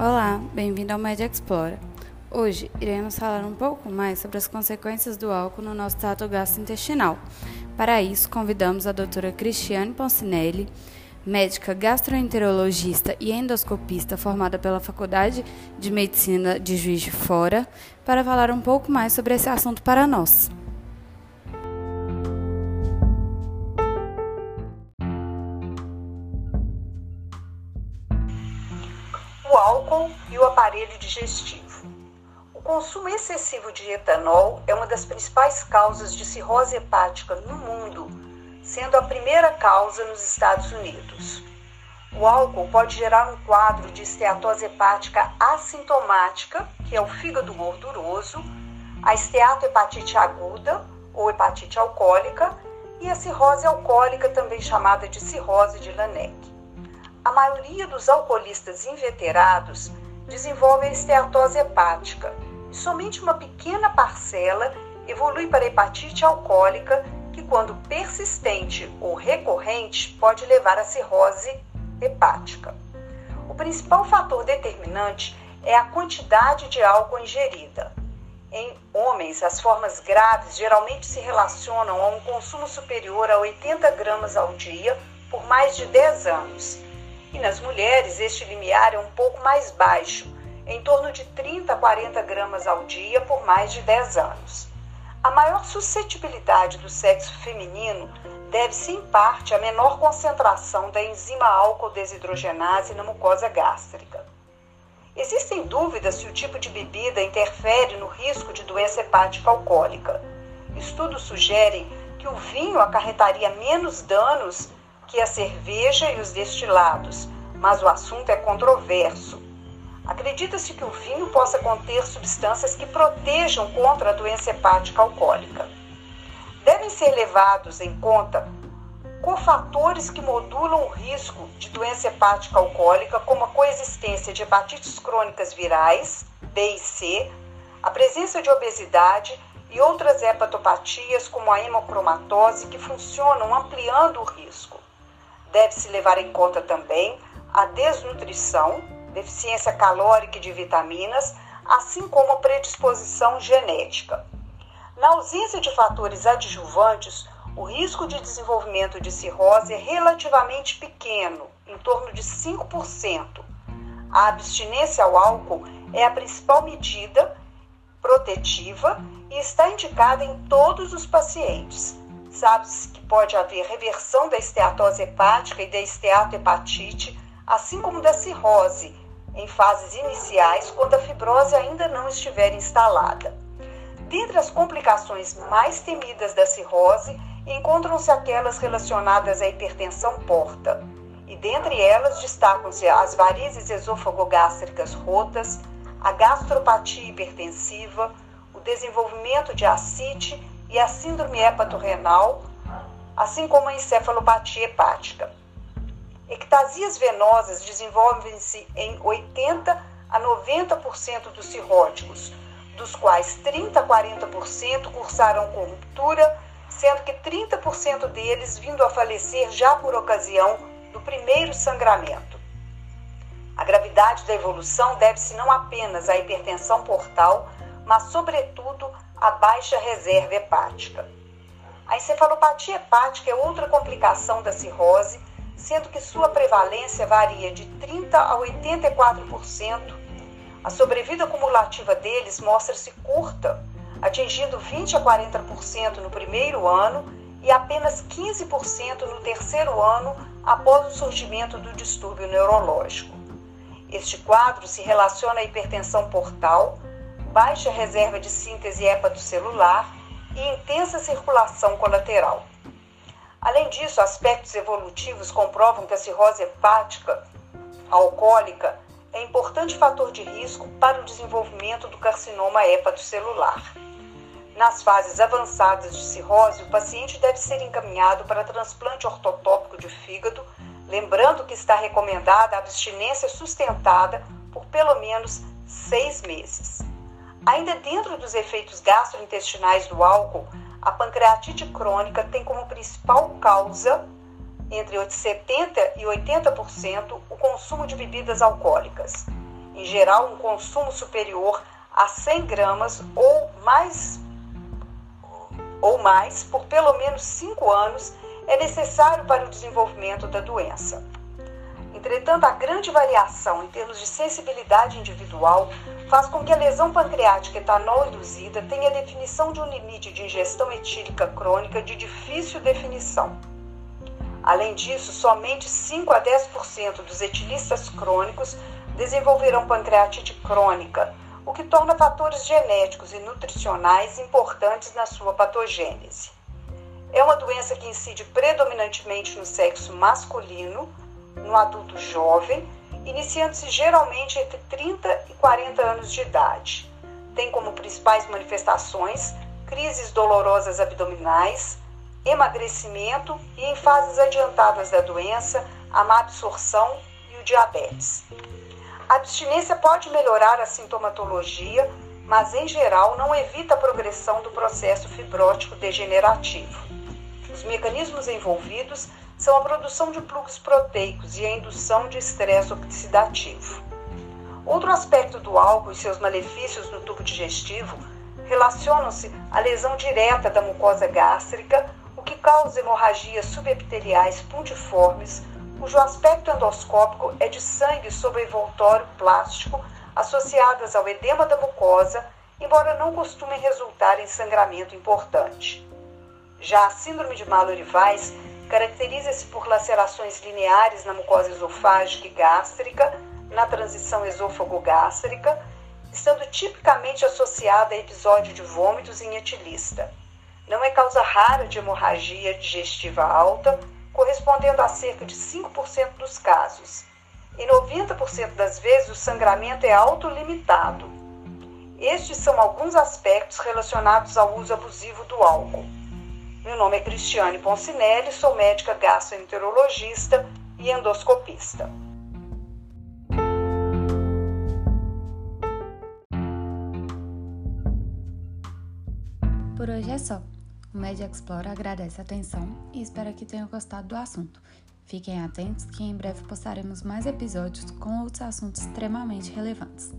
Olá, bem-vindo ao Media Explora. Hoje iremos falar um pouco mais sobre as consequências do álcool no nosso trato gastrointestinal. Para isso, convidamos a doutora Cristiane Poncinelli, médica gastroenterologista e endoscopista formada pela Faculdade de Medicina de Juiz de Fora, para falar um pouco mais sobre esse assunto para nós. Álcool e o aparelho digestivo. O consumo excessivo de etanol é uma das principais causas de cirrose hepática no mundo, sendo a primeira causa nos Estados Unidos. O álcool pode gerar um quadro de esteatose hepática assintomática, que é o fígado gorduroso, a esteatohepatite aguda ou hepatite alcoólica e a cirrose alcoólica, também chamada de cirrose de Laennec. A maioria dos alcoolistas inveterados desenvolve esteatose hepática e somente uma pequena parcela evolui para hepatite alcoólica, que, quando persistente ou recorrente, pode levar à cirrose hepática. O principal fator determinante é a quantidade de álcool ingerida. Em homens, as formas graves geralmente se relacionam a um consumo superior a 80 gramas ao dia por mais de 10 anos e nas mulheres, este limiar é um pouco mais baixo, em torno de 30 a 40 gramas ao dia por mais de 10 anos. A maior suscetibilidade do sexo feminino deve-se, em parte, à menor concentração da enzima álcool desidrogenase na mucosa gástrica. Existem dúvidas se o tipo de bebida interfere no risco de doença hepática alcoólica. Estudos sugerem que o vinho acarretaria menos danos que a cerveja e os destilados, mas o assunto é controverso. Acredita-se que o vinho possa conter substâncias que protejam contra a doença hepática alcoólica. Devem ser levados em conta cofatores que modulam o risco de doença hepática alcoólica, como a coexistência de hepatites crônicas virais, B e C, a presença de obesidade e outras hepatopatias, como a hemocromatose, que funcionam ampliando o risco. Deve-se levar em conta também a desnutrição, deficiência calórica e de vitaminas, assim como a predisposição genética. Na ausência de fatores adjuvantes, o risco de desenvolvimento de cirrose é relativamente pequeno, em torno de 5%. A abstinência ao álcool é a principal medida protetiva e está indicada em todos os pacientes. Sabe-se que pode haver reversão da esteatose hepática e da esteatohepatite, assim como da cirrose, em fases iniciais, quando a fibrose ainda não estiver instalada. Dentre as complicações mais temidas da cirrose, encontram-se aquelas relacionadas à hipertensão porta, e dentre elas destacam-se as varizes esôfago-gástricas rotas, a gastropatia hipertensiva, o desenvolvimento de ascite e a síndrome hepatorrenal, assim como a encefalopatia hepática. Ectasias venosas desenvolvem-se em 80 a 90% dos cirróticos, dos quais 30 a 40% cursaram com ruptura, sendo que 30% deles vindo a falecer já por ocasião do primeiro sangramento. A gravidade da evolução deve-se não apenas à hipertensão portal, mas, sobretudo, à baixa reserva hepática. A encefalopatia hepática é outra complicação da cirrose, sendo que sua prevalência varia de 30% a 84%. A sobrevida cumulativa deles mostra-se curta, atingindo 20% a 40% no primeiro ano e apenas 15% no terceiro ano após o surgimento do distúrbio neurológico. Este quadro se relaciona à hipertensão portal, baixa reserva de síntese hepatocelular e intensa circulação colateral. Além disso, aspectos evolutivos comprovam que a cirrose hepática alcoólica é importante fator de risco para o desenvolvimento do carcinoma hepatocelular. Nas fases avançadas de cirrose, o paciente deve ser encaminhado para transplante ortotópico de fígado, lembrando que está recomendada a abstinência sustentada por pelo menos seis meses. Ainda dentro dos efeitos gastrointestinais do álcool, a pancreatite crônica tem como principal causa, entre 70% e 80%, o consumo de bebidas alcoólicas. em geral um consumo superior a 100 gramas ou mais, ou mais por pelo menos 5 anos é necessário para o desenvolvimento da doença. Entretanto, a grande variação em termos de sensibilidade individual faz com que a lesão pancreática etanol induzida tenha a definição de um limite de ingestão etílica crônica de difícil definição. Além disso, somente 5 a 10% dos etilistas crônicos desenvolverão pancreatite crônica, o que torna fatores genéticos e nutricionais importantes na sua patogênese. É uma doença que incide predominantemente no sexo masculino, no adulto jovem, iniciando-se geralmente entre 30 e 40 anos de idade. Tem como principais manifestações crises dolorosas abdominais, emagrecimento e, em fases adiantadas da doença, a má absorção e o diabetes. A abstinência pode melhorar a sintomatologia, mas em geral não evita a progressão do processo fibrótico degenerativo. Os mecanismos envolvidos são a produção de plugs proteicos e a indução de estresse oxidativo. Outro aspecto do álcool e seus malefícios no tubo digestivo relacionam-se à lesão direta da mucosa gástrica, o que causa hemorragias subepiteliais puntiformes, cujo aspecto endoscópico é de sangue sobre envoltório plástico, associadas ao edema da mucosa, embora não costumem resultar em sangramento importante. Já a síndrome de Mallory-Weiss caracteriza-se por lacerações lineares na mucosa esofágica e gástrica, na transição esôfago-gástrica, estando tipicamente associada a episódio de vômitos em etilista. Não é causa rara de hemorragia digestiva alta, correspondendo a cerca de 5% dos casos. Em 90% das vezes, o sangramento é autolimitado. Estes são alguns aspectos relacionados ao uso abusivo do álcool. Meu nome é Cristiane Poncinelli, sou médica gastroenterologista e endoscopista. Por hoje é só. O Media Explore agradece a atenção e espera que tenham gostado do assunto. Fiquem atentos que em breve postaremos mais episódios com outros assuntos extremamente relevantes.